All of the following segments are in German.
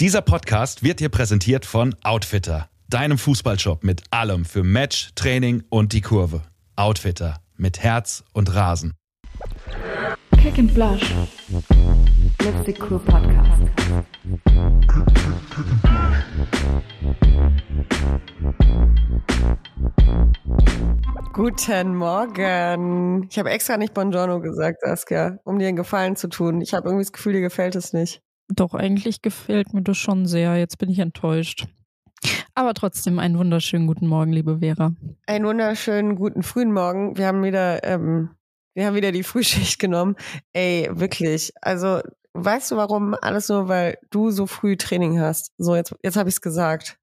Dieser Podcast wird dir präsentiert von Outfitter, deinem Fußballshop mit allem für Match, Training und die Kurve. Outfitter mit Herz und Rasen. Kick and Blush. Let's be cool Podcast. Guten Morgen. Ich habe extra nicht Buongiorno gesagt, Saskia, um dir einen Gefallen zu tun. Ich habe irgendwie das Gefühl, dir gefällt es nicht. Doch, eigentlich gefällt mir das schon sehr. Jetzt bin ich enttäuscht. Aber trotzdem einen wunderschönen guten Morgen, liebe Vera. Einen wunderschönen guten frühen Morgen. Wir haben wieder, ähm, wir haben wieder die Frühschicht genommen. Ey, wirklich. Also, weißt du warum? Alles nur, weil du so früh Training hast. So, jetzt, jetzt habe ich es gesagt.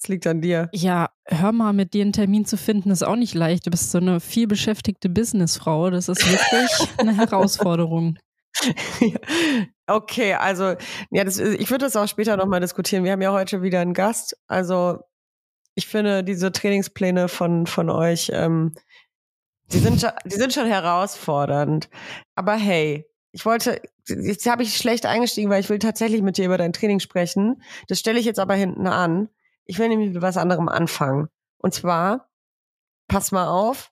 Es liegt an dir. Ja, hör mal, mit dir einen Termin zu finden, ist auch nicht leicht. Du bist so eine vielbeschäftigte Businessfrau. Das ist wirklich eine Herausforderung. Okay, also ja, das, ich würde das auch später nochmal diskutieren. Wir haben ja heute wieder einen Gast. Also ich finde diese Trainingspläne von, von euch, ähm, die, sind die sind schon herausfordernd. Aber hey, ich wollte, jetzt habe ich schlecht eingestiegen, weil ich will tatsächlich mit dir über dein Training sprechen. Das stelle ich jetzt aber hinten an. Ich will nämlich mit was anderem anfangen. Und zwar, pass mal auf,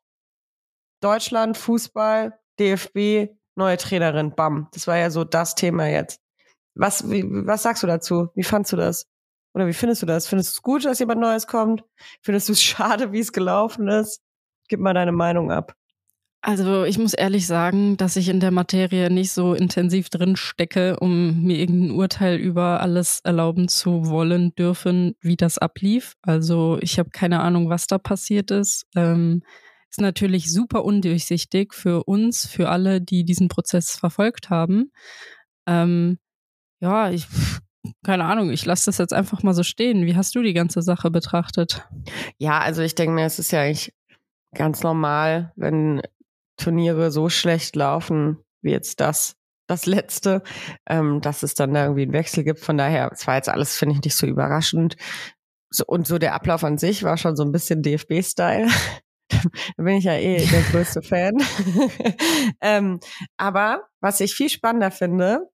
Deutschland, Fußball, DFB, neue Trainerin, bam. Das war ja so das Thema jetzt. Was, wie, was sagst du dazu? Wie fandst du das? Oder wie findest du das? Findest du es gut, dass jemand Neues kommt? Findest du es schade, wie es gelaufen ist? Gib mal deine Meinung ab. Also ich muss ehrlich sagen, dass ich in der Materie nicht so intensiv drin stecke, um mir irgendein Urteil über alles erlauben zu wollen, dürfen, wie das ablief. Also ich habe keine Ahnung, was da passiert ist. Ähm, ist natürlich super undurchsichtig für uns, für alle, die diesen Prozess verfolgt haben. Ähm, ja, ich, keine Ahnung, ich lasse das jetzt einfach mal so stehen. Wie hast du die ganze Sache betrachtet? Ja, also ich denke mir, es ist ja eigentlich ganz normal, wenn Turniere so schlecht laufen wie jetzt das, das letzte, ähm, dass es dann da irgendwie einen Wechsel gibt. Von daher, es war jetzt alles, finde ich, nicht so überraschend. So, und so der Ablauf an sich war schon so ein bisschen DFB-Style. da bin ich ja eh der größte Fan. ähm, aber was ich viel spannender finde,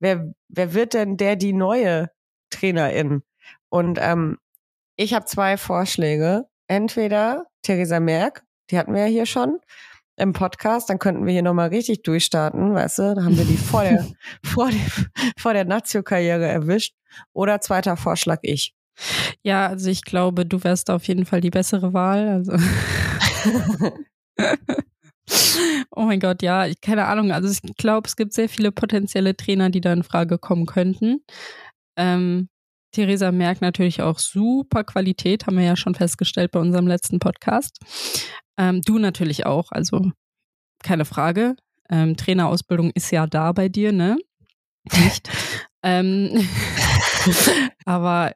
wer, wer wird denn der die neue Trainerin? Und ähm, ich habe zwei Vorschläge. Entweder Theresa Merck, die hatten wir ja hier schon, im Podcast, dann könnten wir hier nochmal richtig durchstarten, weißt du? Da haben wir die vor der, vor der, vor der Nazio-Karriere erwischt. Oder zweiter Vorschlag ich. Ja, also ich glaube, du wärst auf jeden Fall die bessere Wahl. Also. oh mein Gott, ja, ich, keine Ahnung. Also ich glaube, es gibt sehr viele potenzielle Trainer, die da in Frage kommen könnten. Ähm, Theresa merkt natürlich auch super Qualität, haben wir ja schon festgestellt bei unserem letzten Podcast. Ähm, du natürlich auch, also keine Frage. Ähm, Trainerausbildung ist ja da bei dir, ne? Nicht. ähm, aber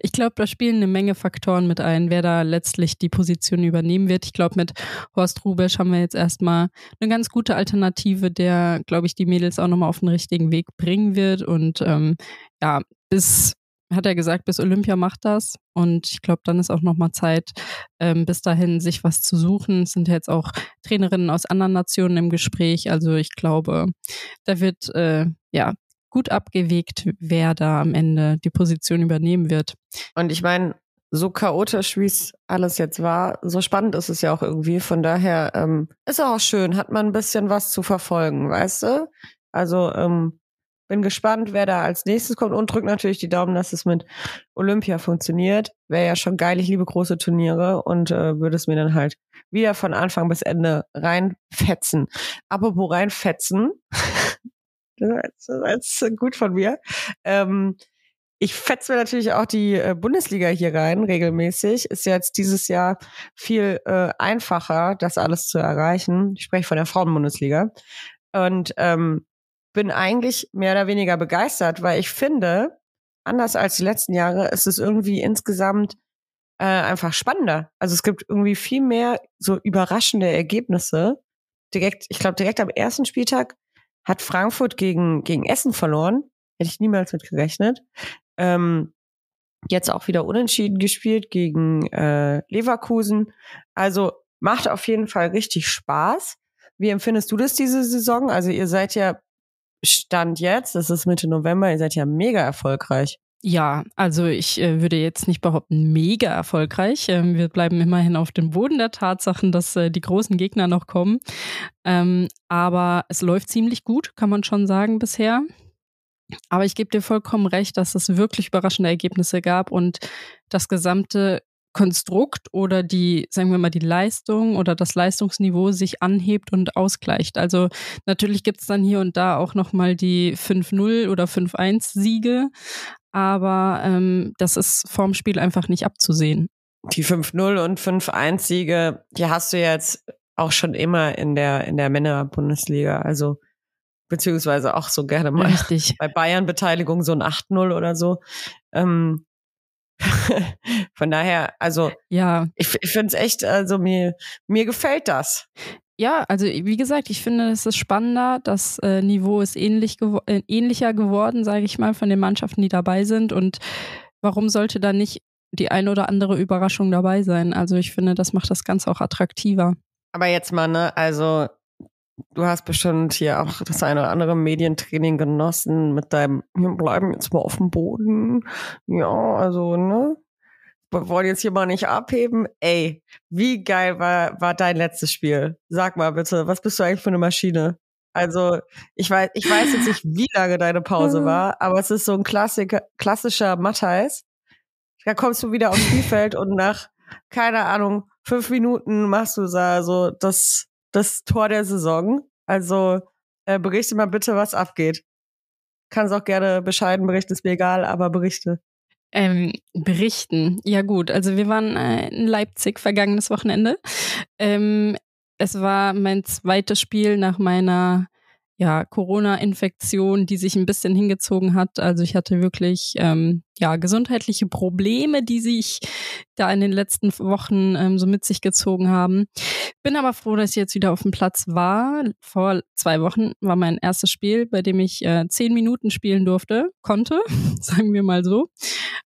ich glaube, da spielen eine Menge Faktoren mit ein, wer da letztlich die Position übernehmen wird. Ich glaube, mit Horst Rubesch haben wir jetzt erstmal eine ganz gute Alternative, der, glaube ich, die Mädels auch nochmal auf den richtigen Weg bringen wird. Und ähm, ja, bis, hat er gesagt, bis Olympia macht das. Und ich glaube, dann ist auch nochmal Zeit, ähm, bis dahin sich was zu suchen. Es sind jetzt auch Trainerinnen aus anderen Nationen im Gespräch. Also ich glaube, da wird äh, ja gut abgewegt, wer da am Ende die Position übernehmen wird. Und ich meine, so chaotisch, wie es alles jetzt war, so spannend ist es ja auch irgendwie. Von daher ähm, ist auch schön, hat man ein bisschen was zu verfolgen, weißt du? Also ähm, bin gespannt, wer da als nächstes kommt und drückt natürlich die Daumen, dass es mit Olympia funktioniert. Wäre ja schon geil, ich liebe große Turniere und äh, würde es mir dann halt wieder von Anfang bis Ende reinfetzen. Apropos reinfetzen, das ist gut von mir. Ähm, ich fetze mir natürlich auch die äh, Bundesliga hier rein, regelmäßig. Ist jetzt dieses Jahr viel äh, einfacher, das alles zu erreichen. Ich spreche von der Frauenbundesliga. Und ähm, bin eigentlich mehr oder weniger begeistert, weil ich finde, anders als die letzten Jahre, ist es irgendwie insgesamt äh, einfach spannender. Also es gibt irgendwie viel mehr so überraschende Ergebnisse. Direkt, ich glaube, direkt am ersten Spieltag hat Frankfurt gegen, gegen Essen verloren. Hätte ich niemals mit gerechnet. Ähm, jetzt auch wieder unentschieden gespielt gegen äh, Leverkusen. Also macht auf jeden Fall richtig Spaß. Wie empfindest du das diese Saison? Also ihr seid ja Stand jetzt, es ist Mitte November, ihr seid ja mega erfolgreich. Ja, also ich äh, würde jetzt nicht behaupten, mega erfolgreich. Ähm, wir bleiben immerhin auf dem Boden der Tatsachen, dass äh, die großen Gegner noch kommen. Ähm, aber es läuft ziemlich gut, kann man schon sagen bisher. Aber ich gebe dir vollkommen recht, dass es wirklich überraschende Ergebnisse gab und das gesamte Konstrukt oder die, sagen wir mal, die Leistung oder das Leistungsniveau sich anhebt und ausgleicht. Also natürlich gibt es dann hier und da auch nochmal die 5-0 oder 5-1-Siege, aber ähm, das ist vorm Spiel einfach nicht abzusehen. Die 5-0 und 5-1-Siege, die hast du jetzt auch schon immer in der, in der Männer-Bundesliga. Also beziehungsweise auch so gerne mal Richtig. bei Bayern-Beteiligung so ein 8-0 oder so. Ähm, von daher, also ja, ich, ich finde es echt, also mir, mir gefällt das. Ja, also wie gesagt, ich finde, es ist spannender. Das äh, Niveau ist ähnlich gewo äh, ähnlicher geworden, sage ich mal, von den Mannschaften, die dabei sind. Und warum sollte da nicht die eine oder andere Überraschung dabei sein? Also ich finde, das macht das Ganze auch attraktiver. Aber jetzt mal, ne, also du hast bestimmt hier auch das eine oder andere Medientraining genossen mit deinem, wir bleiben jetzt mal auf dem Boden. Ja, also, ne? Wir wollen jetzt hier mal nicht abheben. Ey, wie geil war, war dein letztes Spiel? Sag mal bitte, was bist du eigentlich für eine Maschine? Also, ich weiß, ich weiß jetzt nicht, wie lange deine Pause war, aber es ist so ein Klassiker, klassischer Matthijs. Da kommst du wieder aufs Spielfeld und nach, keine Ahnung, fünf Minuten machst du da so das, das Tor der Saison. Also äh, berichte mal bitte, was abgeht. Kannst auch gerne bescheiden berichten, ist mir egal, aber berichte. Ähm, berichten. Ja gut, also wir waren äh, in Leipzig vergangenes Wochenende. Ähm, es war mein zweites Spiel nach meiner ja, Corona-Infektion, die sich ein bisschen hingezogen hat. Also ich hatte wirklich ähm, ja gesundheitliche Probleme, die sich da in den letzten Wochen ähm, so mit sich gezogen haben. Bin aber froh, dass ich jetzt wieder auf dem Platz war. Vor zwei Wochen war mein erstes Spiel, bei dem ich äh, zehn Minuten spielen durfte, konnte, sagen wir mal so.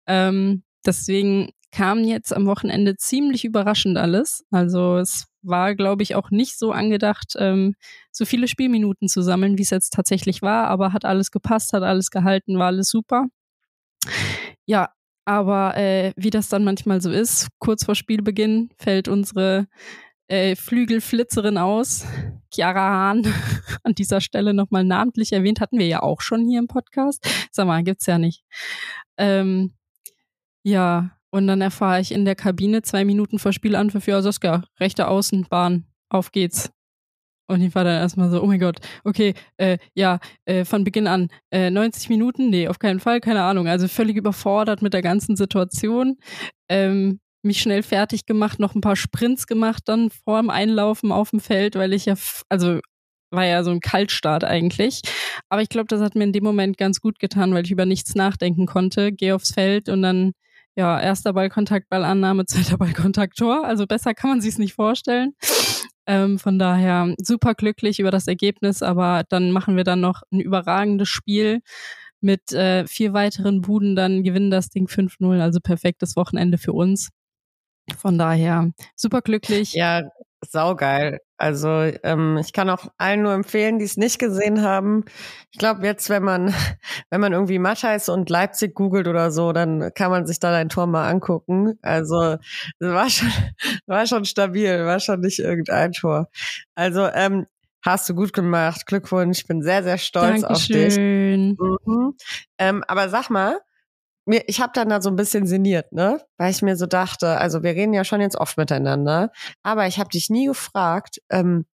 Ähm, deswegen kam jetzt am Wochenende ziemlich überraschend alles. Also es war, glaube ich, auch nicht so angedacht, ähm, so viele Spielminuten zu sammeln, wie es jetzt tatsächlich war, aber hat alles gepasst, hat alles gehalten, war alles super. Ja, aber äh, wie das dann manchmal so ist, kurz vor Spielbeginn fällt unsere äh, Flügelflitzerin aus, Chiara Hahn, an dieser Stelle nochmal namentlich erwähnt, hatten wir ja auch schon hier im Podcast. Sag mal, gibt's ja nicht. Ähm, ja, und dann erfahre ich in der Kabine zwei Minuten vor Spielanpfiff, ja, Saskia, rechte Außenbahn, auf geht's. Und ich war dann erstmal so, oh mein Gott, okay, äh, ja, äh, von Beginn an, äh, 90 Minuten, nee, auf keinen Fall, keine Ahnung. Also völlig überfordert mit der ganzen Situation. Ähm, mich schnell fertig gemacht, noch ein paar Sprints gemacht dann vor dem Einlaufen auf dem Feld, weil ich ja, also war ja so ein Kaltstart eigentlich. Aber ich glaube, das hat mir in dem Moment ganz gut getan, weil ich über nichts nachdenken konnte. Geh aufs Feld und dann ja, erster Ballkontakt, Ballannahme, zweiter Ballkontakt, Tor. Also besser kann man sich es nicht vorstellen. Ähm, von daher super glücklich über das Ergebnis, aber dann machen wir dann noch ein überragendes Spiel mit äh, vier weiteren Buden, dann gewinnen das Ding 5-0, also perfektes Wochenende für uns. Von daher super glücklich. Ja, saugeil. Also ähm, ich kann auch allen nur empfehlen, die es nicht gesehen haben. Ich glaube jetzt, wenn man wenn man irgendwie Matthijs und Leipzig googelt oder so, dann kann man sich da dein Tor mal angucken. Also war schon war schon stabil, war schon nicht irgendein Tor. Also ähm, hast du gut gemacht. Glückwunsch, ich bin sehr sehr stolz Dankeschön. auf dich. Mhm. Ähm, aber sag mal, mir, ich habe dann da so ein bisschen sinniert, ne? Weil ich mir so dachte, also wir reden ja schon jetzt oft miteinander, aber ich habe dich nie gefragt, ähm,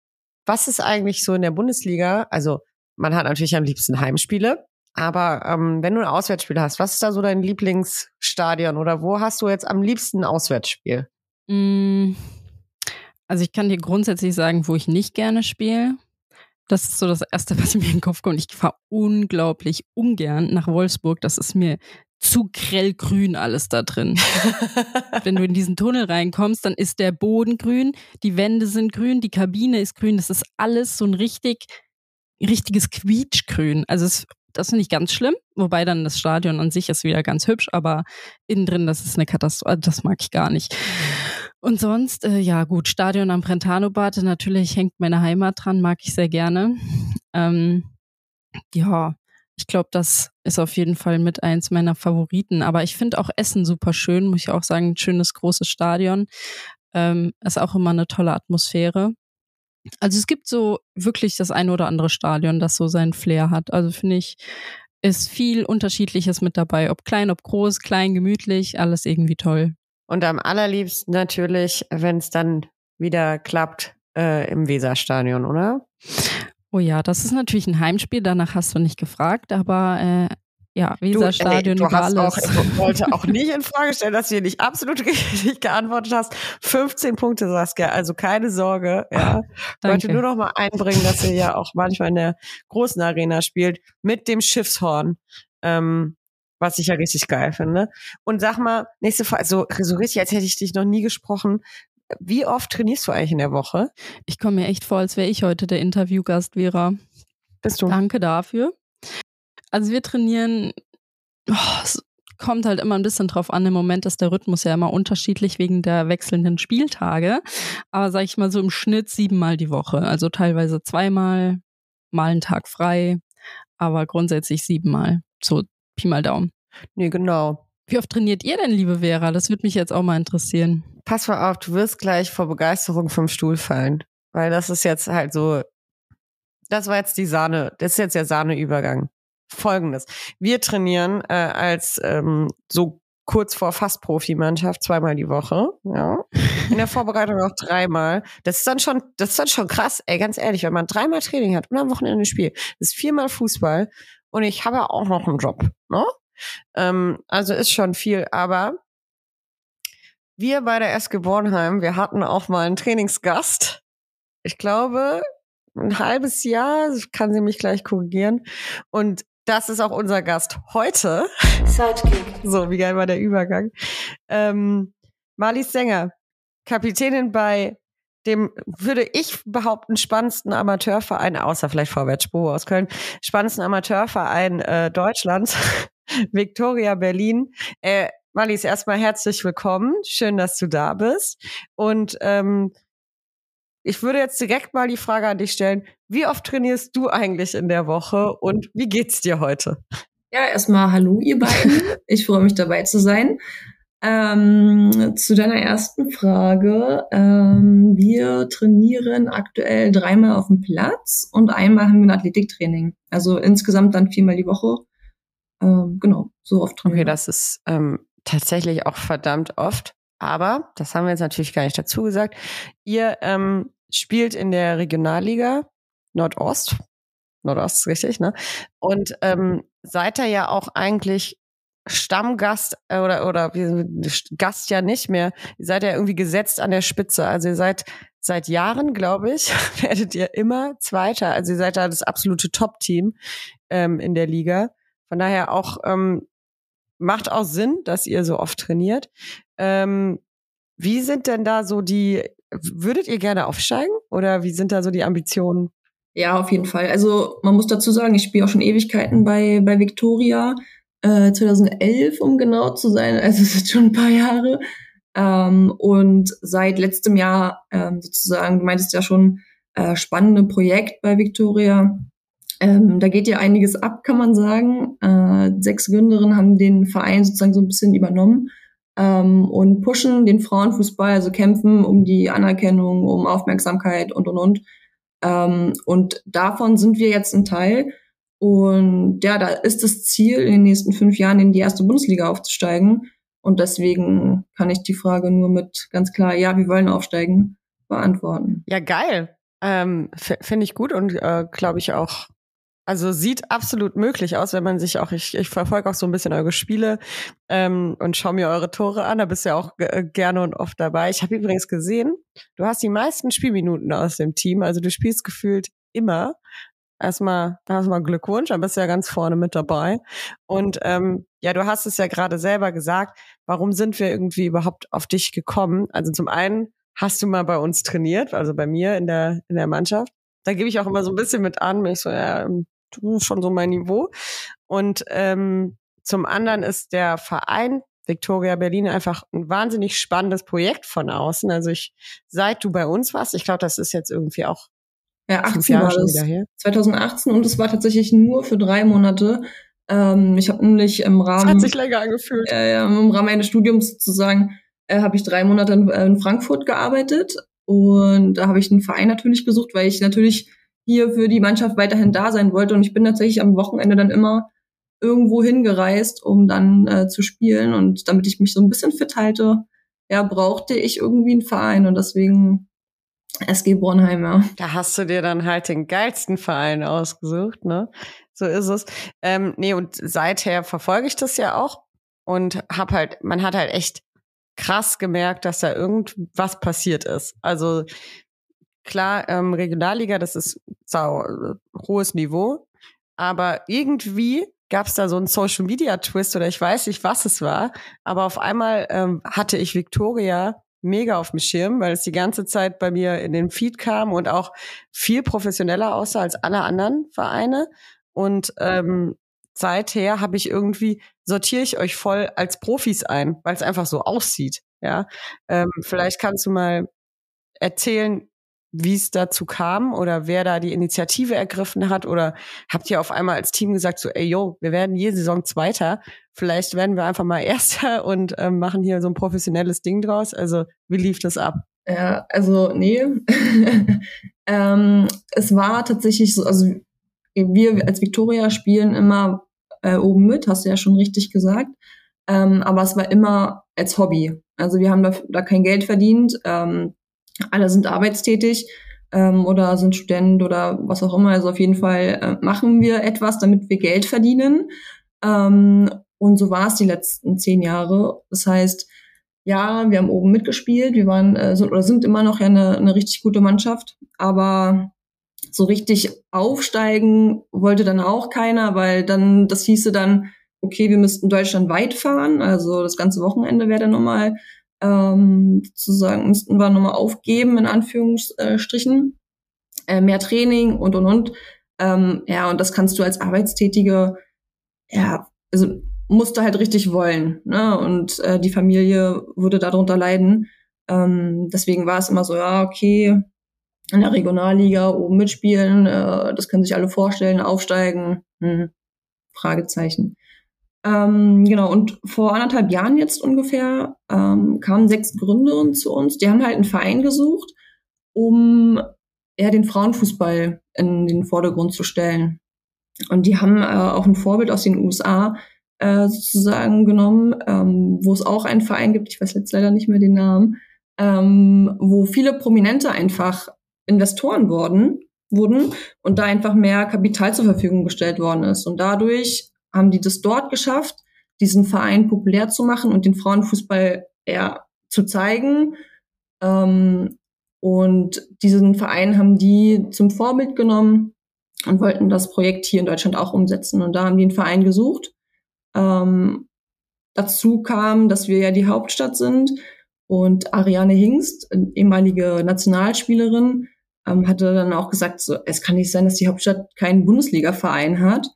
was ist eigentlich so in der Bundesliga? Also man hat natürlich am liebsten Heimspiele, aber ähm, wenn du ein Auswärtsspiel hast, was ist da so dein Lieblingsstadion oder wo hast du jetzt am liebsten ein Auswärtsspiel? Mm, also ich kann dir grundsätzlich sagen, wo ich nicht gerne spiele. Das ist so das Erste, was mir in den Kopf kommt. Ich fahre unglaublich ungern nach Wolfsburg. Das ist mir zu grellgrün alles da drin. Wenn du in diesen Tunnel reinkommst, dann ist der Boden grün, die Wände sind grün, die Kabine ist grün. Das ist alles so ein richtig, richtiges Quietschgrün. Also es, das finde ich ganz schlimm. Wobei dann das Stadion an sich ist wieder ganz hübsch, aber innen drin, das ist eine Katastrophe. Das mag ich gar nicht. Und sonst, äh, ja gut, Stadion am Brentano-Bad, natürlich hängt meine Heimat dran, mag ich sehr gerne. Ähm, Ja, ich glaube, das ist auf jeden Fall mit eins meiner Favoriten. Aber ich finde auch Essen super schön, muss ich auch sagen. Ein schönes, großes Stadion. Ähm, ist auch immer eine tolle Atmosphäre. Also es gibt so wirklich das eine oder andere Stadion, das so seinen Flair hat. Also finde ich, ist viel Unterschiedliches mit dabei. Ob klein, ob groß, klein, gemütlich, alles irgendwie toll. Und am allerliebsten natürlich, wenn es dann wieder klappt, äh, im Weserstadion, oder? Oh ja, das ist natürlich ein Heimspiel, danach hast du nicht gefragt, aber äh, ja, Weserstadion du, ey, über hast. Auch, ich wollte auch nicht in Frage stellen, dass du hier nicht absolut richtig geantwortet hast. 15 Punkte, Saskia, also keine Sorge. Ja. Ich wollte nur noch mal einbringen, dass ihr ja auch manchmal in der großen Arena spielt mit dem Schiffshorn. Ähm, was ich ja richtig geil finde. Und sag mal, nächste Frage, so, so richtig, als hätte ich dich noch nie gesprochen. Wie oft trainierst du eigentlich in der Woche? Ich komme mir echt vor, als wäre ich heute der Interviewgast, Vera. Bist du? Danke dafür. Also wir trainieren, oh, es kommt halt immer ein bisschen drauf an. Im Moment ist der Rhythmus ja immer unterschiedlich wegen der wechselnden Spieltage. Aber sag ich mal so im Schnitt siebenmal die Woche. Also teilweise zweimal, mal einen Tag frei, aber grundsätzlich siebenmal. So Pi mal Daumen. Nee, genau. Wie oft trainiert ihr denn, liebe Vera? Das würde mich jetzt auch mal interessieren. Pass mal auf, du wirst gleich vor Begeisterung vom Stuhl fallen. Weil das ist jetzt halt so, das war jetzt die Sahne, das ist jetzt der Sahneübergang. Folgendes. Wir trainieren äh, als ähm, so kurz vor fast Profimannschaft zweimal die Woche, ja. In der Vorbereitung auch dreimal. Das ist dann schon, das ist dann schon krass, ey, ganz ehrlich, wenn man dreimal Training hat und am Wochenende spielt, das ist viermal Fußball und ich habe auch noch einen Job, ne? Ähm, also ist schon viel, aber wir bei der SG Bornheim, wir hatten auch mal einen Trainingsgast. Ich glaube, ein halbes Jahr, kann sie mich gleich korrigieren. Und das ist auch unser Gast heute. Sidekick. So, wie geil war der Übergang. Ähm, Marlies Sänger, Kapitänin bei dem, würde ich behaupten, spannendsten Amateurverein, außer vielleicht Vorwärts Spur aus Köln, spannendsten Amateurverein äh, Deutschlands, Victoria Berlin. Äh, Marlies, erstmal herzlich willkommen. Schön, dass du da bist. Und ähm, ich würde jetzt direkt mal die Frage an dich stellen. Wie oft trainierst du eigentlich in der Woche und wie geht's dir heute? Ja, erstmal hallo, ihr beiden. Ich freue mich dabei zu sein. Ähm, zu deiner ersten Frage. Ähm, wir trainieren aktuell dreimal auf dem Platz und einmal haben wir ein Athletiktraining. Also insgesamt dann viermal die Woche. Ähm, genau, so oft trainieren Okay, wir. das ist ähm, tatsächlich auch verdammt oft. Aber, das haben wir jetzt natürlich gar nicht dazu gesagt, ihr ähm, spielt in der Regionalliga Nordost. Nordost ist richtig, ne? Und ähm, seid da ja auch eigentlich Stammgast äh, oder oder Gast ja nicht mehr. Ihr seid ja irgendwie gesetzt an der Spitze. Also ihr seid seit Jahren, glaube ich, werdet ihr immer Zweiter. Also ihr seid da das absolute Top-Team ähm, in der Liga. Von daher auch ähm, macht auch Sinn, dass ihr so oft trainiert. Ähm, wie sind denn da so die? Würdet ihr gerne aufsteigen oder wie sind da so die Ambitionen? Ja, auf jeden Fall. Also man muss dazu sagen, ich spiele auch schon Ewigkeiten bei, bei Victoria. Äh, 2011, um genau zu sein. Also es ist schon ein paar Jahre. Ähm, und seit letztem Jahr ähm, sozusagen, du meintest ja schon, äh, spannende Projekt bei Victoria. Ähm, da geht ja einiges ab, kann man sagen. Äh, sechs Gründerinnen haben den Verein sozusagen so ein bisschen übernommen ähm, und pushen den Frauenfußball, also kämpfen um die Anerkennung, um Aufmerksamkeit und und und. Ähm, und davon sind wir jetzt ein Teil. Und ja, da ist das Ziel, in den nächsten fünf Jahren in die erste Bundesliga aufzusteigen. Und deswegen kann ich die Frage nur mit ganz klar, ja, wir wollen aufsteigen, beantworten. Ja, geil. Ähm, Finde ich gut und äh, glaube ich auch. Also sieht absolut möglich aus, wenn man sich auch, ich, ich verfolge auch so ein bisschen eure Spiele ähm, und schaue mir eure Tore an. Da bist du ja auch äh, gerne und oft dabei. Ich habe übrigens gesehen, du hast die meisten Spielminuten aus dem Team. Also du spielst gefühlt immer. Erstmal, erstmal Glückwunsch, dann bist du ja ganz vorne mit dabei. Und ähm, ja, du hast es ja gerade selber gesagt, warum sind wir irgendwie überhaupt auf dich gekommen? Also zum einen hast du mal bei uns trainiert, also bei mir in der, in der Mannschaft. Da gebe ich auch immer so ein bisschen mit an, wenn ich so, ja, du bist schon so mein Niveau. Und ähm, zum anderen ist der Verein Victoria Berlin einfach ein wahnsinnig spannendes Projekt von außen. Also ich, seit du bei uns warst, ich glaube, das ist jetzt irgendwie auch Ja, 18 war das. 2018 und es war tatsächlich nur für drei Monate. Ähm, ich habe nämlich im Rahmen. Das hat sich länger angefühlt. Äh, Im Rahmen meines Studiums sozusagen äh, habe ich drei Monate in, äh, in Frankfurt gearbeitet und da habe ich einen Verein natürlich gesucht, weil ich natürlich hier für die Mannschaft weiterhin da sein wollte. Und ich bin tatsächlich am Wochenende dann immer irgendwo hingereist, um dann äh, zu spielen. Und damit ich mich so ein bisschen fit halte, ja, brauchte ich irgendwie einen Verein. Und deswegen SG Bornheim, ja. Da hast du dir dann halt den geilsten Verein ausgesucht, ne? So ist es. Ähm, nee, und seither verfolge ich das ja auch und hab halt, man hat halt echt krass gemerkt, dass da irgendwas passiert ist. Also klar, ähm, Regionalliga, das ist sau äh, hohes Niveau, aber irgendwie gab es da so einen Social Media Twist oder ich weiß nicht, was es war, aber auf einmal ähm, hatte ich Victoria mega auf dem Schirm, weil es die ganze Zeit bei mir in den Feed kam und auch viel professioneller aussah als alle anderen Vereine. Und ähm, seither habe ich irgendwie, sortiere ich euch voll als Profis ein, weil es einfach so aussieht. Ja, ähm, vielleicht kannst du mal erzählen, wie es dazu kam oder wer da die Initiative ergriffen hat oder habt ihr auf einmal als Team gesagt so, ey yo, wir werden jede Saison Zweiter, vielleicht werden wir einfach mal Erster und ähm, machen hier so ein professionelles Ding draus. Also wie lief das ab? Ja, also nee, ähm, es war tatsächlich so, also wir als Victoria spielen immer äh, oben mit, hast du ja schon richtig gesagt, ähm, aber es war immer als Hobby. Also wir haben da, da kein Geld verdient. Ähm, alle sind arbeitstätig ähm, oder sind Student oder was auch immer. Also auf jeden Fall äh, machen wir etwas, damit wir Geld verdienen. Ähm, und so war es die letzten zehn Jahre. Das heißt, ja, wir haben oben mitgespielt, wir waren äh, sind, oder sind immer noch ja eine, eine richtig gute Mannschaft, aber so richtig aufsteigen wollte dann auch keiner, weil dann das hieße dann, okay, wir müssten Deutschland weit fahren, also das ganze Wochenende wäre dann nochmal ähm, sozusagen müssten wir nochmal aufgeben, in Anführungsstrichen. Äh, mehr Training und und und. Ähm, ja, und das kannst du als Arbeitstätige, ja, also musst du halt richtig wollen. Ne? Und äh, die Familie würde darunter leiden. Ähm, deswegen war es immer so, ja, okay, in der Regionalliga oben mitspielen, äh, das können sich alle vorstellen, aufsteigen. Hm. Fragezeichen. Ähm, genau, und vor anderthalb Jahren jetzt ungefähr ähm, kamen sechs Gründerinnen zu uns. Die haben halt einen Verein gesucht, um eher den Frauenfußball in den Vordergrund zu stellen. Und die haben äh, auch ein Vorbild aus den USA äh, sozusagen genommen, ähm, wo es auch einen Verein gibt, ich weiß jetzt leider nicht mehr den Namen, ähm, wo viele Prominente einfach Investoren wurden, wurden und da einfach mehr Kapital zur Verfügung gestellt worden ist. Und dadurch haben die das dort geschafft, diesen Verein populär zu machen und den Frauenfußball eher zu zeigen. Ähm, und diesen Verein haben die zum Vorbild genommen und wollten das Projekt hier in Deutschland auch umsetzen. Und da haben die einen Verein gesucht. Ähm, dazu kam, dass wir ja die Hauptstadt sind und Ariane Hingst, ehemalige Nationalspielerin, ähm, hatte dann auch gesagt, so, es kann nicht sein, dass die Hauptstadt keinen Bundesliga-Verein hat.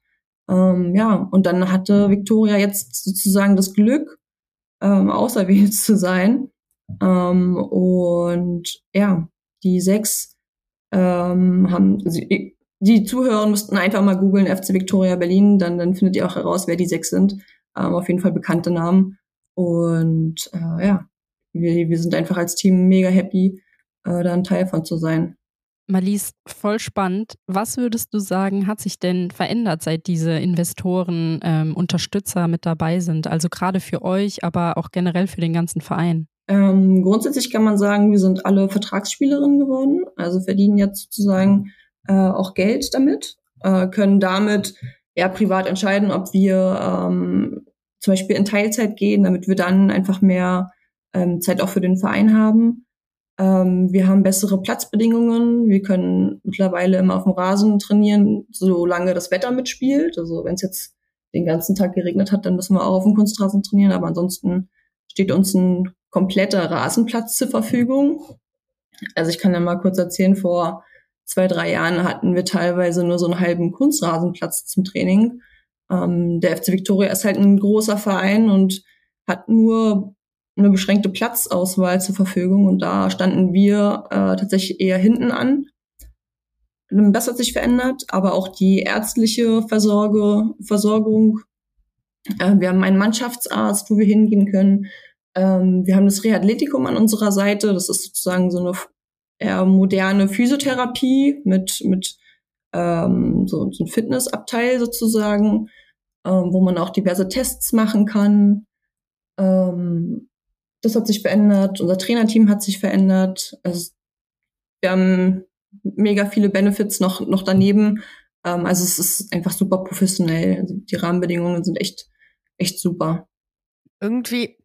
Ähm, ja, und dann hatte Victoria jetzt sozusagen das Glück, ähm, auserwählt zu sein. Ähm, und ja, die sechs ähm, haben, also die Zuhörer müssten einfach mal googeln FC Victoria Berlin, dann, dann findet ihr auch heraus, wer die sechs sind. Ähm, auf jeden Fall bekannte Namen. Und äh, ja, wir, wir sind einfach als Team mega happy, äh, da ein Teil von zu sein. Marlies, voll spannend. Was würdest du sagen, hat sich denn verändert, seit diese Investoren, ähm, Unterstützer mit dabei sind? Also gerade für euch, aber auch generell für den ganzen Verein? Ähm, grundsätzlich kann man sagen, wir sind alle Vertragsspielerinnen geworden, also verdienen jetzt sozusagen äh, auch Geld damit, äh, können damit ja privat entscheiden, ob wir ähm, zum Beispiel in Teilzeit gehen, damit wir dann einfach mehr ähm, Zeit auch für den Verein haben. Ähm, wir haben bessere Platzbedingungen. Wir können mittlerweile immer auf dem Rasen trainieren, solange das Wetter mitspielt. Also wenn es jetzt den ganzen Tag geregnet hat, dann müssen wir auch auf dem Kunstrasen trainieren. Aber ansonsten steht uns ein kompletter Rasenplatz zur Verfügung. Also ich kann ja mal kurz erzählen, vor zwei, drei Jahren hatten wir teilweise nur so einen halben Kunstrasenplatz zum Training. Ähm, der FC Victoria ist halt ein großer Verein und hat nur eine beschränkte Platzauswahl zur Verfügung und da standen wir äh, tatsächlich eher hinten an. das hat sich verändert, aber auch die ärztliche Versorge, Versorgung. Äh, wir haben einen Mannschaftsarzt, wo wir hingehen können. Ähm, wir haben das Reathletikum an unserer Seite. Das ist sozusagen so eine eher moderne Physiotherapie mit, mit ähm, so, so ein Fitnessabteil sozusagen, ähm, wo man auch diverse Tests machen kann. Ähm, das hat sich verändert. Unser Trainerteam hat sich verändert. Also, wir haben mega viele Benefits noch, noch daneben. Ähm, also es ist einfach super professionell. Also die Rahmenbedingungen sind echt, echt super. Irgendwie,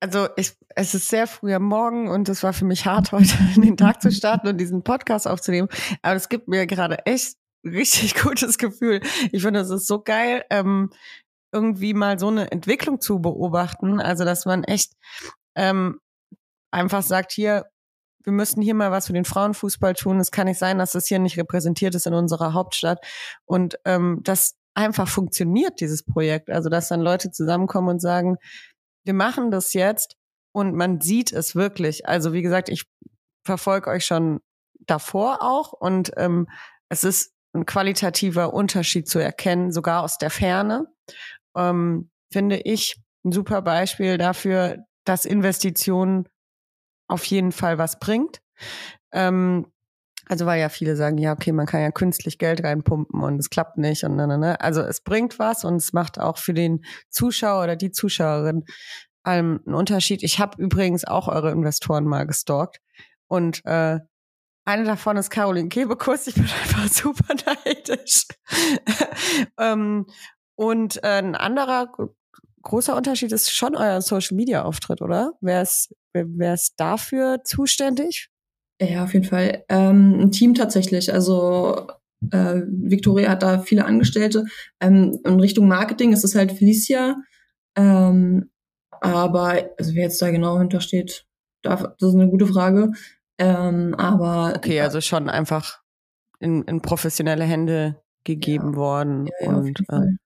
also ich, es ist sehr früh am Morgen und es war für mich hart, heute den Tag zu starten und diesen Podcast aufzunehmen. Aber es gibt mir gerade echt richtig gutes Gefühl. Ich finde, es ist so geil, ähm, irgendwie mal so eine Entwicklung zu beobachten. Also, dass man echt ähm, einfach sagt, hier, wir müssen hier mal was für den Frauenfußball tun. Es kann nicht sein, dass das hier nicht repräsentiert ist in unserer Hauptstadt. Und ähm, das einfach funktioniert, dieses Projekt. Also, dass dann Leute zusammenkommen und sagen, wir machen das jetzt und man sieht es wirklich. Also, wie gesagt, ich verfolge euch schon davor auch und ähm, es ist ein qualitativer Unterschied zu erkennen, sogar aus der Ferne. Ähm, finde ich ein super Beispiel dafür, dass Investitionen auf jeden Fall was bringt. Ähm, also weil ja viele sagen, ja, okay, man kann ja künstlich Geld reinpumpen und es klappt nicht und ne, ne, ne. Also es bringt was und es macht auch für den Zuschauer oder die Zuschauerin ähm, einen Unterschied. Ich habe übrigens auch eure Investoren mal gestalkt und äh, eine davon ist Caroline Kebekus. Ich bin einfach super neidisch. ähm, und äh, ein anderer großer Unterschied ist schon euer Social Media Auftritt, oder? Wer ist, wer ist dafür zuständig? Ja, auf jeden Fall. Ähm, ein Team tatsächlich. Also äh, Victoria hat da viele Angestellte. Ähm, in Richtung Marketing ist es halt Felicia. Ähm, aber also wer jetzt da genau hintersteht, darf, das ist eine gute Frage. Ähm, aber okay, also schon einfach in, in professionelle Hände gegeben ja. worden. Ja, ja, und äh,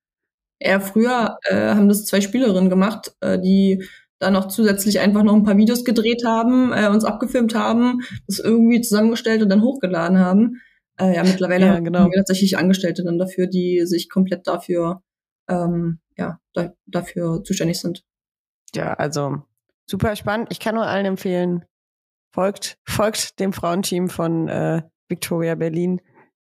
eher früher äh, haben das zwei Spielerinnen gemacht, äh, die dann noch zusätzlich einfach noch ein paar Videos gedreht haben, äh, uns abgefilmt haben, das irgendwie zusammengestellt und dann hochgeladen haben. Äh, ja, mittlerweile ja, genau. haben wir tatsächlich Angestellte dann dafür, die sich komplett dafür, ähm, ja, da, dafür zuständig sind. Ja, also super spannend. Ich kann nur allen empfehlen, folgt, folgt dem Frauenteam von äh, Victoria Berlin.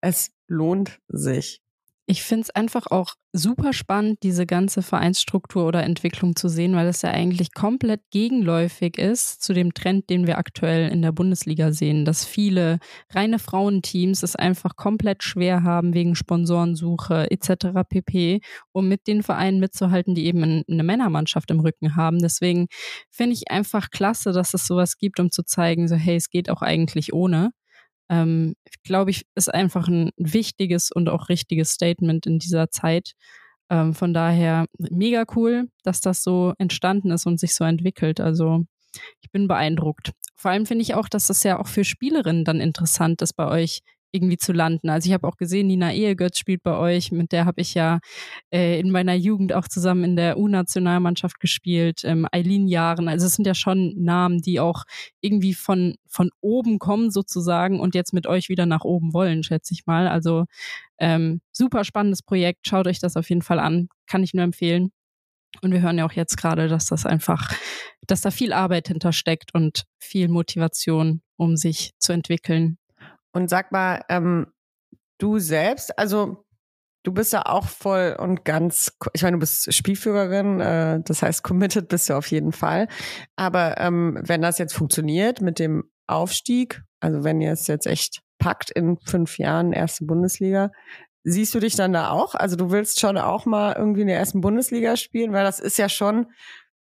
Es lohnt sich. Ich finde es einfach auch super spannend, diese ganze Vereinsstruktur oder Entwicklung zu sehen, weil es ja eigentlich komplett gegenläufig ist zu dem Trend, den wir aktuell in der Bundesliga sehen, dass viele reine Frauenteams es einfach komplett schwer haben wegen Sponsorensuche etc. pp, um mit den Vereinen mitzuhalten, die eben eine Männermannschaft im Rücken haben. Deswegen finde ich einfach klasse, dass es sowas gibt, um zu zeigen, so hey, es geht auch eigentlich ohne ähm, glaube ich, ist einfach ein wichtiges und auch richtiges Statement in dieser Zeit. Ähm, von daher mega cool, dass das so entstanden ist und sich so entwickelt. Also ich bin beeindruckt. Vor allem finde ich auch, dass das ja auch für Spielerinnen dann interessant ist bei euch irgendwie zu landen. Also ich habe auch gesehen, Nina Ehegötz spielt bei euch, mit der habe ich ja äh, in meiner Jugend auch zusammen in der U-Nationalmannschaft gespielt, ähm, Eileen Jahren. Also es sind ja schon Namen, die auch irgendwie von, von oben kommen sozusagen und jetzt mit euch wieder nach oben wollen, schätze ich mal. Also ähm, super spannendes Projekt, schaut euch das auf jeden Fall an, kann ich nur empfehlen. Und wir hören ja auch jetzt gerade, dass das einfach, dass da viel Arbeit hintersteckt und viel Motivation, um sich zu entwickeln und sag mal, ähm, du selbst, also du bist ja auch voll und ganz, ich meine, du bist Spielführerin, äh, das heißt, committed bist du auf jeden Fall. Aber ähm, wenn das jetzt funktioniert mit dem Aufstieg, also wenn ihr es jetzt echt packt in fünf Jahren erste Bundesliga, siehst du dich dann da auch? Also du willst schon auch mal irgendwie in der ersten Bundesliga spielen, weil das ist ja schon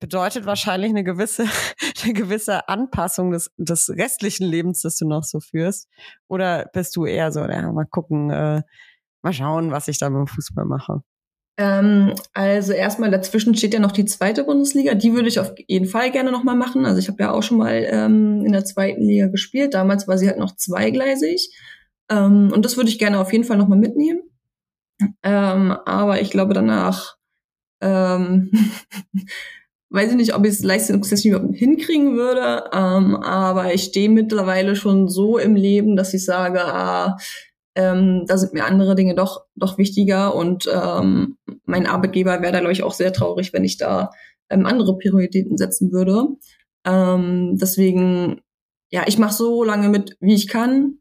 bedeutet wahrscheinlich eine gewisse, eine gewisse Anpassung des, des restlichen Lebens, das du noch so führst. Oder bist du eher so, ja, mal gucken, äh, mal schauen, was ich da mit dem Fußball mache? Ähm, also erstmal dazwischen steht ja noch die zweite Bundesliga. Die würde ich auf jeden Fall gerne nochmal machen. Also ich habe ja auch schon mal ähm, in der zweiten Liga gespielt. Damals war sie halt noch zweigleisig. Ähm, und das würde ich gerne auf jeden Fall nochmal mitnehmen. Ähm, aber ich glaube danach ähm, weiß ich nicht, ob ich es leistungstechnisch überhaupt hinkriegen würde, ähm, aber ich stehe mittlerweile schon so im Leben, dass ich sage, ah, Ähm, da sind mir andere Dinge doch, doch wichtiger und ähm, mein Arbeitgeber wäre da, glaube ich, auch sehr traurig, wenn ich da ähm, andere Prioritäten setzen würde. Ähm, deswegen, ja, ich mache so lange mit, wie ich kann,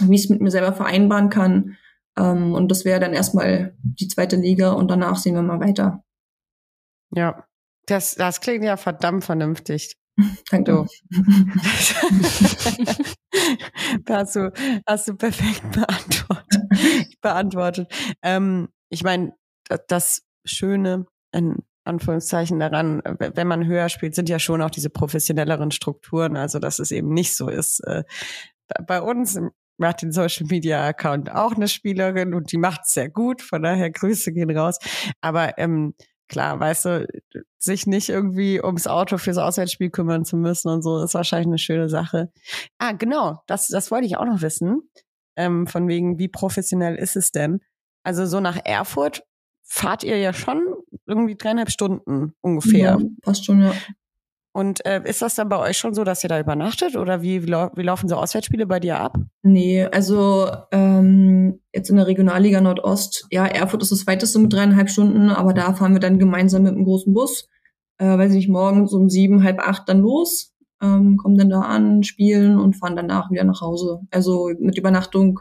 wie ich es mit mir selber vereinbaren kann. Ähm, und das wäre dann erstmal die zweite Liga und danach sehen wir mal weiter. Ja, das, das klingt ja verdammt vernünftig. Danke. da hast du, hast du perfekt beantwortet. beantwortet. Ähm, ich meine, das Schöne in Anführungszeichen daran, wenn man höher spielt, sind ja schon auch diese professionelleren Strukturen, also dass es eben nicht so ist. Äh, bei uns macht den Social Media Account auch eine Spielerin und die macht es sehr gut, von daher Grüße gehen raus. Aber ähm, klar, weißt du, sich nicht irgendwie ums Auto fürs Auswärtsspiel kümmern zu müssen und so, ist wahrscheinlich eine schöne Sache. Ah, genau, das, das wollte ich auch noch wissen. Ähm, von wegen, wie professionell ist es denn? Also so nach Erfurt fahrt ihr ja schon irgendwie dreieinhalb Stunden ungefähr. Ja, passt schon, ja. Und äh, ist das dann bei euch schon so, dass ihr da übernachtet oder wie, wie, lau wie laufen so Auswärtsspiele bei dir ab? Nee, also ähm, jetzt in der Regionalliga Nordost, ja, Erfurt ist das weiteste mit dreieinhalb Stunden, aber da fahren wir dann gemeinsam mit einem großen Bus, äh, weiß ich nicht, morgens um sieben, halb acht dann los, ähm, kommen dann da an, spielen und fahren danach wieder nach Hause. Also mit Übernachtung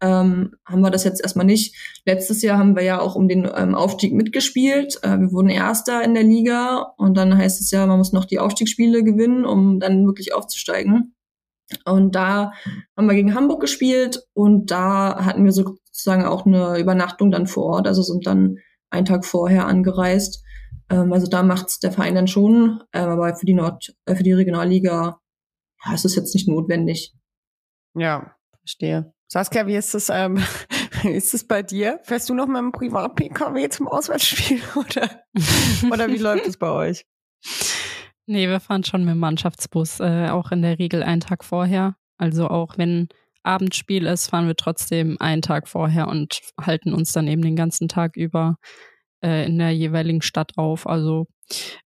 ähm, haben wir das jetzt erstmal nicht. Letztes Jahr haben wir ja auch um den ähm, Aufstieg mitgespielt. Äh, wir wurden Erster in der Liga und dann heißt es ja, man muss noch die Aufstiegsspiele gewinnen, um dann wirklich aufzusteigen. Und da haben wir gegen Hamburg gespielt und da hatten wir sozusagen auch eine Übernachtung dann vor Ort, also sind dann einen Tag vorher angereist. Ähm, also da macht's der Verein dann schon, äh, aber für die Nord, äh, für die Regionalliga ja, ist es jetzt nicht notwendig. Ja, verstehe. Saskia, wie ist es, ähm, ist es bei dir? Fährst du noch mit dem Privat-PKW zum Auswärtsspiel oder, oder wie läuft es bei euch? Nee, wir fahren schon mit dem Mannschaftsbus, äh, auch in der Regel einen Tag vorher. Also auch wenn Abendspiel ist, fahren wir trotzdem einen Tag vorher und halten uns dann eben den ganzen Tag über äh, in der jeweiligen Stadt auf. Also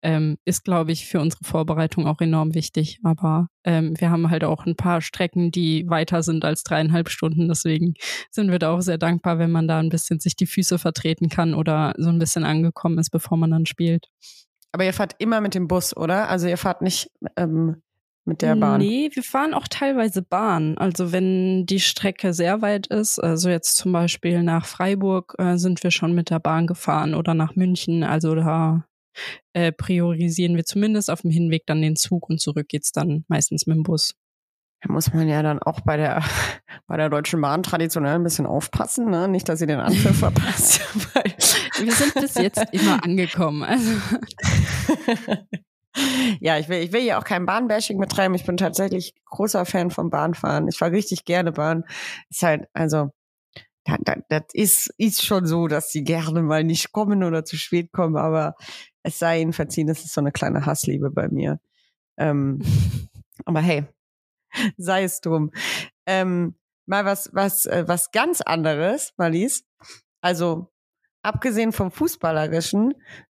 ähm, ist, glaube ich, für unsere Vorbereitung auch enorm wichtig. Aber ähm, wir haben halt auch ein paar Strecken, die weiter sind als dreieinhalb Stunden. Deswegen sind wir da auch sehr dankbar, wenn man da ein bisschen sich die Füße vertreten kann oder so ein bisschen angekommen ist, bevor man dann spielt. Aber ihr fahrt immer mit dem Bus, oder? Also ihr fahrt nicht ähm, mit der Bahn? Nee, wir fahren auch teilweise Bahn. Also wenn die Strecke sehr weit ist, also jetzt zum Beispiel nach Freiburg äh, sind wir schon mit der Bahn gefahren oder nach München. Also da äh, priorisieren wir zumindest auf dem Hinweg dann den Zug und zurück geht's dann meistens mit dem Bus. Da muss man ja dann auch bei der, bei der Deutschen Bahn traditionell ein bisschen aufpassen, ne? Nicht, dass ihr den Anpfiff verpasst. wir sind bis jetzt immer angekommen. Also. ja, ich will, ich will hier auch kein Bahnbashing betreiben. Ich bin tatsächlich großer Fan vom Bahnfahren. Ich fahre richtig gerne Bahn. Ist halt, also, das, das, das ist, ist schon so, dass sie gerne mal nicht kommen oder zu spät kommen, aber es sei ihnen verziehen, das ist so eine kleine Hassliebe bei mir. Ähm, aber hey, sei es drum. Ähm, mal was, was, äh, was ganz anderes, Marlies. Also, abgesehen vom Fußballerischen,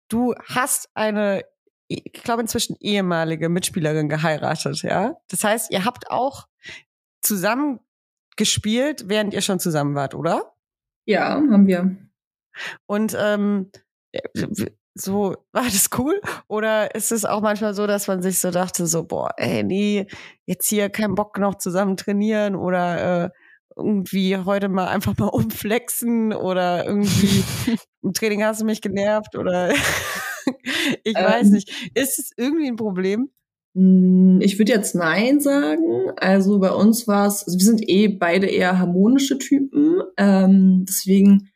du hast eine ich glaube inzwischen ehemalige Mitspielerin geheiratet, ja. Das heißt, ihr habt auch zusammen gespielt, während ihr schon zusammen wart, oder? Ja, haben wir. Und ähm, so, war das cool? Oder ist es auch manchmal so, dass man sich so dachte, so, boah, ey, nee, jetzt hier keinen Bock noch zusammen trainieren oder äh, irgendwie heute mal einfach mal umflexen oder irgendwie im Training hast du mich genervt oder ich ähm, weiß nicht. Ist es irgendwie ein Problem? Hm, ich würde jetzt nein sagen. Also bei uns war es, also wir sind eh beide eher harmonische Typen. Ähm, deswegen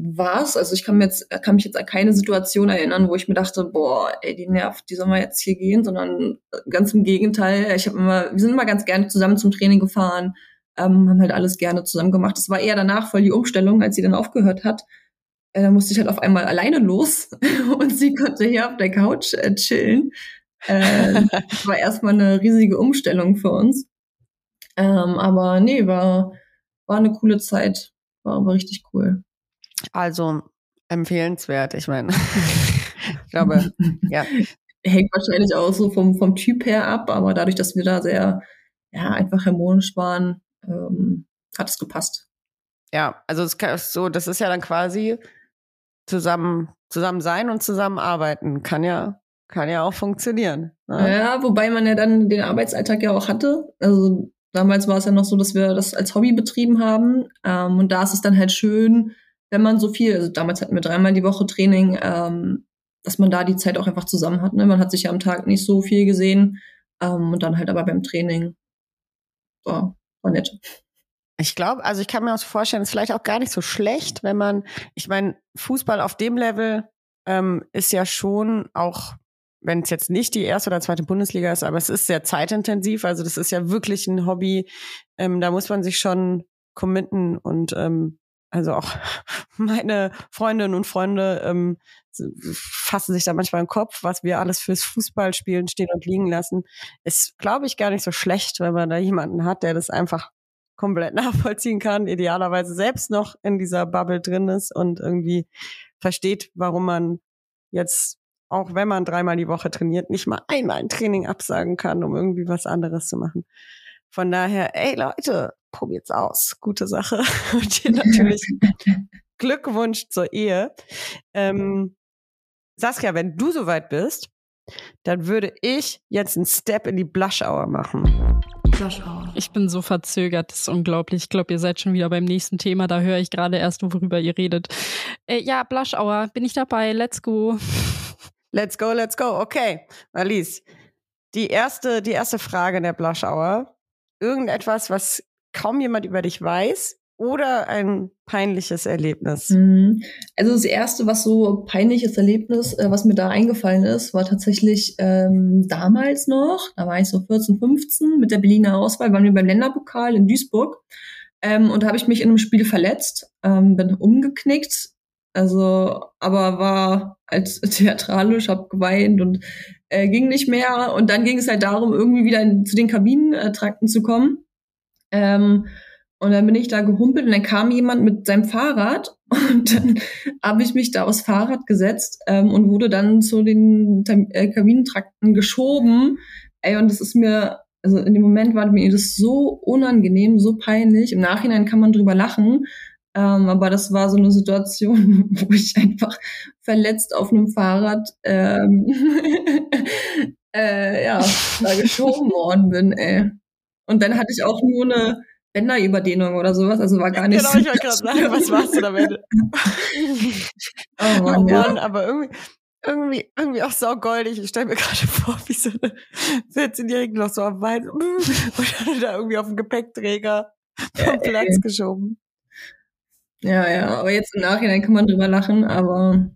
war es, also ich kann, mir jetzt, kann mich jetzt an keine Situation erinnern, wo ich mir dachte, boah, ey, die nervt, die soll mal jetzt hier gehen, sondern ganz im Gegenteil. Ich habe immer, wir sind immer ganz gerne zusammen zum Training gefahren, ähm, haben halt alles gerne zusammen gemacht. Es war eher danach voll die Umstellung, als sie dann aufgehört hat. Äh, da musste ich halt auf einmal alleine los und sie konnte hier auf der Couch äh, chillen. Äh, das war erstmal eine riesige Umstellung für uns. Ähm, aber nee, war, war eine coole Zeit. War aber richtig cool. Also empfehlenswert, ich meine. ich glaube, ja. Hängt wahrscheinlich auch so vom, vom Typ her ab, aber dadurch, dass wir da sehr, ja, einfach harmonisch waren, ähm, hat es gepasst. Ja, also es kann so, das ist ja dann quasi zusammen, zusammen sein und zusammenarbeiten. Kann ja, kann ja auch funktionieren. Ne? Ja, wobei man ja dann den Arbeitsalltag ja auch hatte. Also damals war es ja noch so, dass wir das als Hobby betrieben haben. Ähm, und da ist es dann halt schön, wenn man so viel, also damals hatten wir dreimal die Woche Training, ähm, dass man da die Zeit auch einfach zusammen hat. Ne? Man hat sich ja am Tag nicht so viel gesehen ähm, und dann halt aber beim Training. War, war nett. Ich glaube, also ich kann mir auch vorstellen, es ist vielleicht auch gar nicht so schlecht, wenn man, ich meine, Fußball auf dem Level ähm, ist ja schon auch, wenn es jetzt nicht die erste oder zweite Bundesliga ist, aber es ist sehr zeitintensiv. Also das ist ja wirklich ein Hobby. Ähm, da muss man sich schon committen und ähm, also auch meine Freundinnen und Freunde ähm, fassen sich da manchmal im Kopf, was wir alles fürs Fußballspielen stehen und liegen lassen. Ist, glaube ich, gar nicht so schlecht, wenn man da jemanden hat, der das einfach komplett nachvollziehen kann, idealerweise selbst noch in dieser Bubble drin ist und irgendwie versteht, warum man jetzt, auch wenn man dreimal die Woche trainiert, nicht mal einmal ein Training absagen kann, um irgendwie was anderes zu machen. Von daher, ey Leute, probiert's aus. Gute Sache. Und dir natürlich Glückwunsch zur Ehe. Ähm, Saskia, wenn du soweit bist, dann würde ich jetzt einen Step in die Blush Hour machen. Blush Hour. Ich bin so verzögert, das ist unglaublich. Ich glaube, ihr seid schon wieder beim nächsten Thema. Da höre ich gerade erst, worüber ihr redet. Äh, ja, Blush Hour, bin ich dabei. Let's go. Let's go, let's go. Okay, Alice. Die erste, die erste Frage in der Blush Hour. Irgendetwas, was kaum jemand über dich weiß oder ein peinliches Erlebnis? Mhm. Also das erste, was so peinliches Erlebnis, äh, was mir da eingefallen ist, war tatsächlich ähm, damals noch, da war ich so 14, 15 mit der Berliner Auswahl, waren wir beim Länderpokal in Duisburg ähm, und da habe ich mich in einem Spiel verletzt, ähm, bin umgeknickt, also aber war als theatralisch, habe geweint und äh, ging nicht mehr und dann ging es halt darum, irgendwie wieder in, zu den Kabinentrakten zu kommen. Ähm, und dann bin ich da gehumpelt und dann kam jemand mit seinem Fahrrad und dann habe ich mich da aufs Fahrrad gesetzt ähm, und wurde dann zu den äh, Kabinentrakten geschoben. Ey, und das ist mir, also in dem Moment war mir das so unangenehm, so peinlich. Im Nachhinein kann man drüber lachen. Ähm, aber das war so eine Situation, wo ich einfach verletzt auf einem Fahrrad ähm, äh, ja, da geschoben worden bin, ey. Und dann hatte ich auch nur eine Bänderüberdehnung oder sowas, also war gar nicht Genau, ich wollte gerade sagen, was warst du damit? Oh Mann, oh Mann, ja. aber irgendwie, irgendwie, irgendwie auch saugoldig. Ich stelle mir gerade vor, wie so eine 14-Jährige noch so am Wein und dann da irgendwie auf dem Gepäckträger vom Ja, Platz ey. geschoben. ja, ja, aber jetzt im Nachhinein kann man drüber lachen, aber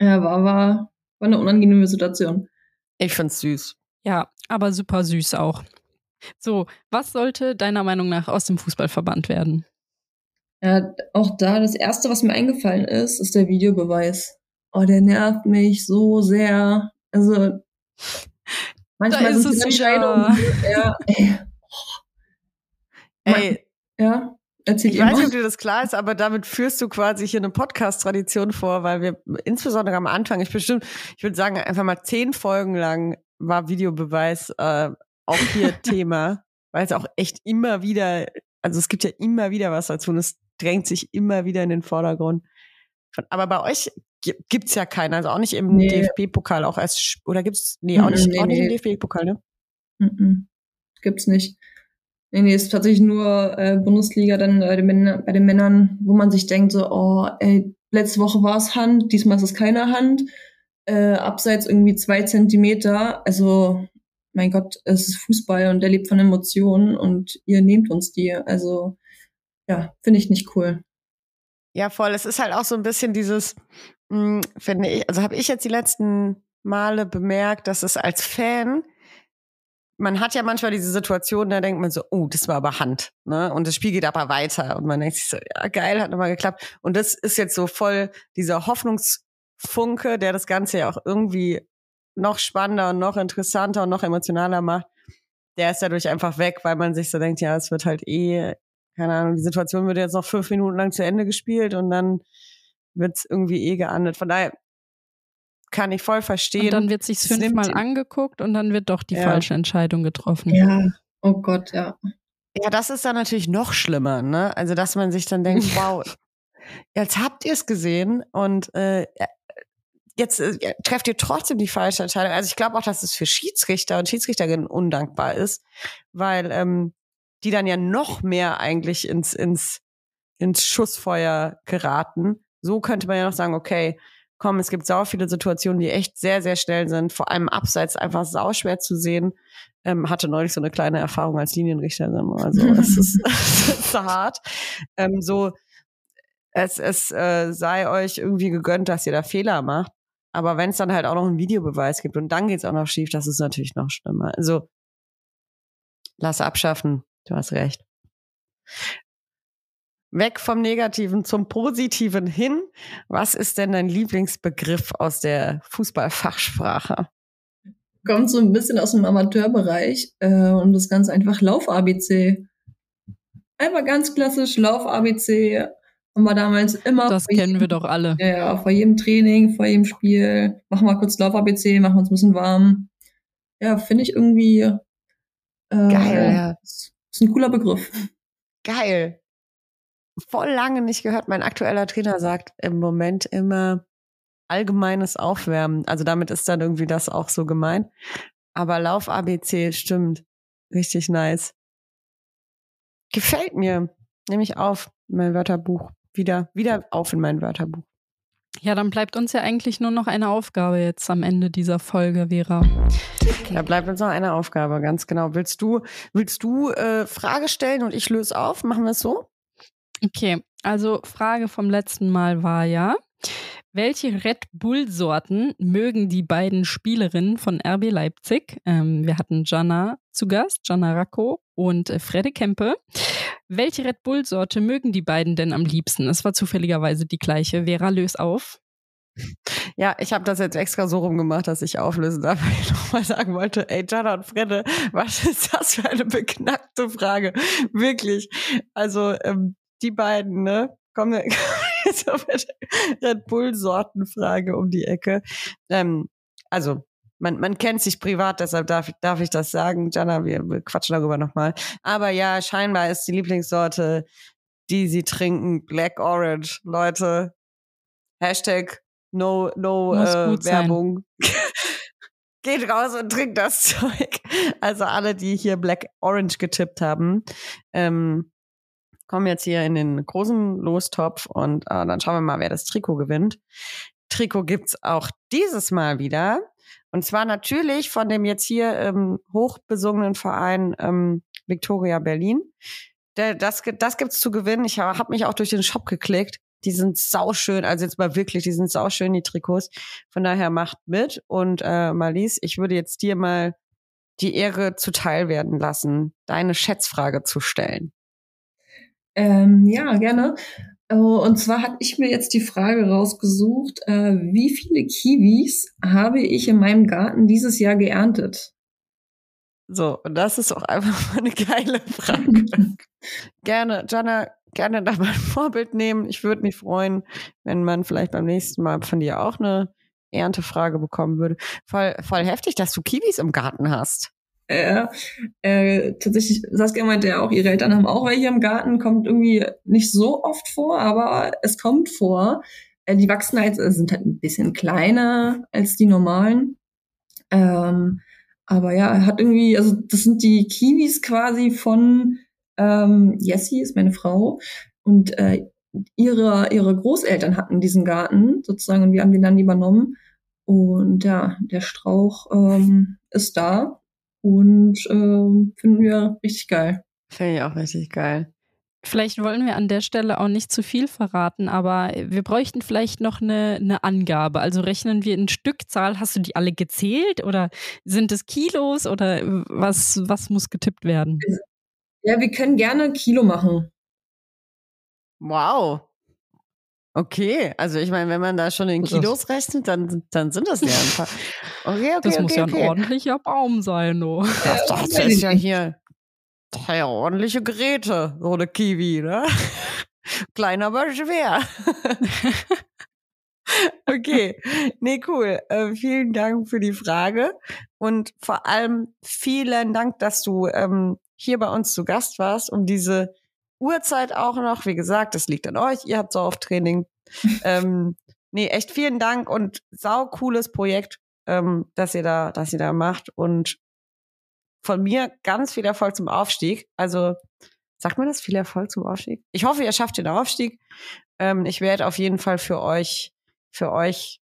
ja, war, war, war eine unangenehme Situation. Ich find's süß. Ja, aber super süß auch. So, was sollte deiner Meinung nach aus dem Fußball verbannt werden? Ja, auch da, das erste, was mir eingefallen ist, ist der Videobeweis. Oh, der nervt mich so sehr. Also, manchmal ist sind es. Entscheidungen, ja, ey, Ey, ja, erzähl ich weiß nicht, ob dir das klar ist, aber damit führst du quasi hier eine Podcast-Tradition vor, weil wir insbesondere am Anfang, ich bestimmt, ich würde sagen, einfach mal zehn Folgen lang war Videobeweis äh, auch hier Thema, weil es auch echt immer wieder, also es gibt ja immer wieder was dazu und es drängt sich immer wieder in den Vordergrund. Aber bei euch gi- gibt's ja keinen, also auch nicht im Nee. DFB-Pokal, auch sch- oder gibt's, nee, auch nicht, nee, auch nicht im nee. DFB-Pokal, ne? Mhm. Gibt's nicht. Nee, nee, ist tatsächlich nur äh, Bundesliga dann äh, bei den Männern, wo man sich denkt, so, oh, ey, letzte Woche war es Hand, diesmal ist es keine Hand. Äh, abseits irgendwie zwei Zentimeter. Also, mein Gott, es ist Fußball und der lebt von Emotionen und ihr nehmt uns die. Also, ja, finde ich nicht cool. Ja, voll. Es ist halt auch so ein bisschen dieses, mh, finde ich, also habe ich jetzt die letzten Male bemerkt, dass es als Fan, man hat ja manchmal diese Situation, da denkt man so, oh, das war aber Hand, ne? Und das Spiel geht aber weiter und man denkt sich so, ja, geil, hat nochmal geklappt. Und das ist jetzt so voll dieser Hoffnungsfunke, der das Ganze ja auch irgendwie noch spannender und noch interessanter und noch emotionaler macht. Der ist dadurch einfach weg, weil man sich so denkt, ja, es wird halt eh keine Ahnung, die Situation wird jetzt noch fünf Minuten lang zu Ende gespielt und dann wird's irgendwie eh geahndet. Von daher kann ich voll verstehen. Und dann wird sich's Es fünfmal angeguckt und dann wird doch die Ja. falsche Entscheidung getroffen. Ja. Oh Gott, ja. Ja, das ist dann natürlich noch schlimmer, ne? Also, dass man sich dann denkt, wow, jetzt habt ihr es gesehen und äh, jetzt äh, trefft ihr trotzdem die falsche Entscheidung. Also ich glaube auch, dass es für Schiedsrichter und Schiedsrichterinnen undankbar ist, weil ähm, die dann ja noch mehr eigentlich ins, ins, ins Schussfeuer geraten. So könnte man ja noch sagen, okay, komm, es gibt sau viele Situationen, die echt sehr, sehr schnell sind, vor allem abseits einfach sauschwer zu sehen. Ähm, hatte neulich so eine kleine Erfahrung als Linienrichterin. Also es ist, es ist hart. Ähm, so, es, es äh, sei euch irgendwie gegönnt, dass ihr da Fehler macht. Aber wenn es dann halt auch noch einen Videobeweis gibt und dann geht's auch noch schief, das ist natürlich noch schlimmer. Also lass abschaffen. Du hast recht. Weg vom Negativen zum Positiven hin. Was ist denn dein Lieblingsbegriff aus der Fußballfachsprache? Kommt so ein bisschen aus dem Amateurbereich äh, und das ganz einfach Lauf-ABC. Einfach ganz klassisch Lauf-ABC. Haben wir damals immer. Das kennen jedem, wir doch alle. Ja, ja, vor jedem Training, vor jedem Spiel. Machen wir kurz Lauf-ABC, machen uns ein bisschen warm. Ja, finde ich irgendwie. Äh, Geil, ja. Ist, ist ein cooler Begriff. Geil voll lange nicht gehört. Mein aktueller Trainer sagt im Moment immer allgemeines Aufwärmen. Also damit ist dann irgendwie das auch so gemeint. Aber Lauf ABC stimmt. Richtig nice. Gefällt mir. Nehme ich auf in mein Wörterbuch. Wieder, wieder auf in mein Wörterbuch. Ja, dann bleibt uns ja eigentlich nur noch eine Aufgabe jetzt am Ende dieser Folge, Vera. Da bleibt uns noch eine Aufgabe, ganz genau. Willst du, willst du äh, Frage stellen und ich löse auf? Machen wir es so? Okay, also Frage vom letzten Mal war ja, welche Red Bull-Sorten mögen die beiden Spielerinnen von RB Leipzig? Ähm, wir hatten Jana zu Gast, Jana Racco und äh, Fredde Kempe. Welche Red Bull-Sorte mögen die beiden denn am liebsten? Es war zufälligerweise die gleiche. Vera, löst auf. Ja, ich habe das jetzt extra so rumgemacht, dass ich auflösen darf, weil ich nochmal sagen wollte, ey, Jana und Fredde, was ist das für eine beknackte Frage? Wirklich. Also, ähm, die beiden, ne? Kommen jetzt auf Red Bull-Sortenfrage um die Ecke. Ähm, also, man, man kennt sich privat, deshalb darf, darf ich das sagen. Jana, wir, wir quatschen darüber nochmal. Aber ja, scheinbar ist die Lieblingssorte, die sie trinken, Black Orange. Leute, Hashtag no, no äh, Werbung. Geht raus und trinkt das Zeug. Also alle, die hier Black Orange getippt haben, ähm, kommen jetzt hier in den großen Lostopf und äh, dann schauen wir mal, wer das Trikot gewinnt. Trikot gibt's auch dieses Mal wieder. Und zwar natürlich von dem jetzt hier ähm, hochbesungenen Verein ähm, Victoria Berlin. Der, das, das gibt's zu gewinnen. Ich habe hab mich auch durch den Shop geklickt. Die sind sauschön, also jetzt mal wirklich, die sind sauschön, die Trikots. Von daher macht mit. Und äh, Marlies, ich würde jetzt dir mal die Ehre zuteil werden lassen, deine Schätzfrage zu stellen. Ähm, ja, gerne. Äh, und zwar hatte ich mir jetzt die Frage rausgesucht, äh, wie viele Kiwis habe ich in meinem Garten dieses Jahr geerntet? So, und das ist auch einfach mal eine geile Frage. gerne, Jana, gerne da mal ein Vorbild nehmen. Ich würde mich freuen, wenn man vielleicht beim nächsten Mal von dir auch eine Erntefrage bekommen würde. Voll, voll heftig, dass du Kiwis im Garten hast. Äh, äh, tatsächlich, Saskia meinte ja auch, ihre Eltern haben auch welche im Garten, kommt irgendwie nicht so oft vor, aber es kommt vor. Äh, die wachsen halt, sind halt ein bisschen kleiner als die normalen. Ähm, aber ja, hat irgendwie, also das sind die Kiwis quasi von ähm, Jessie, ist meine Frau. Und äh, ihre, ihre Großeltern hatten diesen Garten sozusagen und wir haben den dann übernommen. Und ja, der Strauch ähm, ist da und ähm, finden wir richtig geil. Finde ich auch richtig geil. Vielleicht wollen wir an der Stelle auch nicht zu viel verraten, aber wir bräuchten vielleicht noch eine, eine Angabe. Also rechnen wir in Stückzahl. Hast du die alle gezählt oder sind es Kilos oder was, was muss getippt werden? Ja, wir können gerne Kilo machen. Wow. Okay, also ich meine, wenn man da schon in Kilos rechnet, dann, dann sind das ja ein paar. Okay, okay, das okay, muss ja ein ordentlicher Baum sein, du. Das, das ist ja hier ja, ordentliche Geräte, so eine Kiwi, ne? Klein, aber schwer. okay, nee, cool. Äh, vielen Dank für die Frage und vor allem vielen Dank, dass du ähm, hier bei uns zu Gast warst, um diese Uhrzeit auch noch. Wie gesagt, das liegt an euch. Ihr habt so auf Training. ähm, nee, echt vielen Dank und sau cooles Projekt, ähm, dass ihr da, dass ihr da macht und von mir ganz viel Erfolg zum Aufstieg. Also sagt man das viel Erfolg zum Aufstieg? Ich hoffe, ihr schafft den Aufstieg. Ähm, ich werde auf jeden Fall für euch, für euch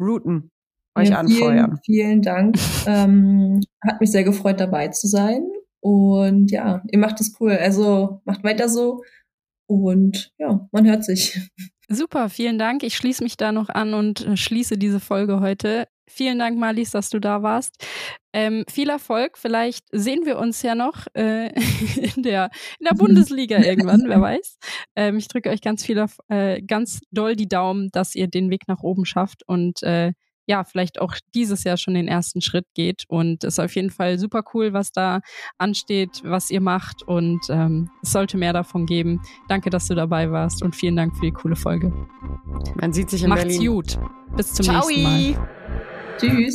routen, euch Ja, anfeuern. Vielen, vielen Dank. ähm, hat mich sehr gefreut, dabei zu sein. Und ja, ihr macht es cool. Also macht weiter so. Und ja, man hört sich. Super, vielen Dank. Ich schließe mich da noch an und äh, schließe diese Folge heute. Vielen Dank, Marlies, dass du da warst. Ähm, viel Erfolg. Vielleicht sehen wir uns ja noch äh, in, der, in der Bundesliga irgendwann, wer weiß. Ähm, ich drücke euch ganz viel, auf- äh, ganz doll die Daumen, dass ihr den Weg nach oben schafft und äh, ja, vielleicht auch dieses Jahr schon den ersten Schritt geht. Und es ist auf jeden Fall super cool, was da ansteht, was ihr macht. Und ähm, es sollte mehr davon geben. Danke, dass du dabei warst und vielen Dank für die coole Folge. Man sieht sich in Macht's Berlin. gut. Bis zum Ciao. nächsten Mal. Tschüss.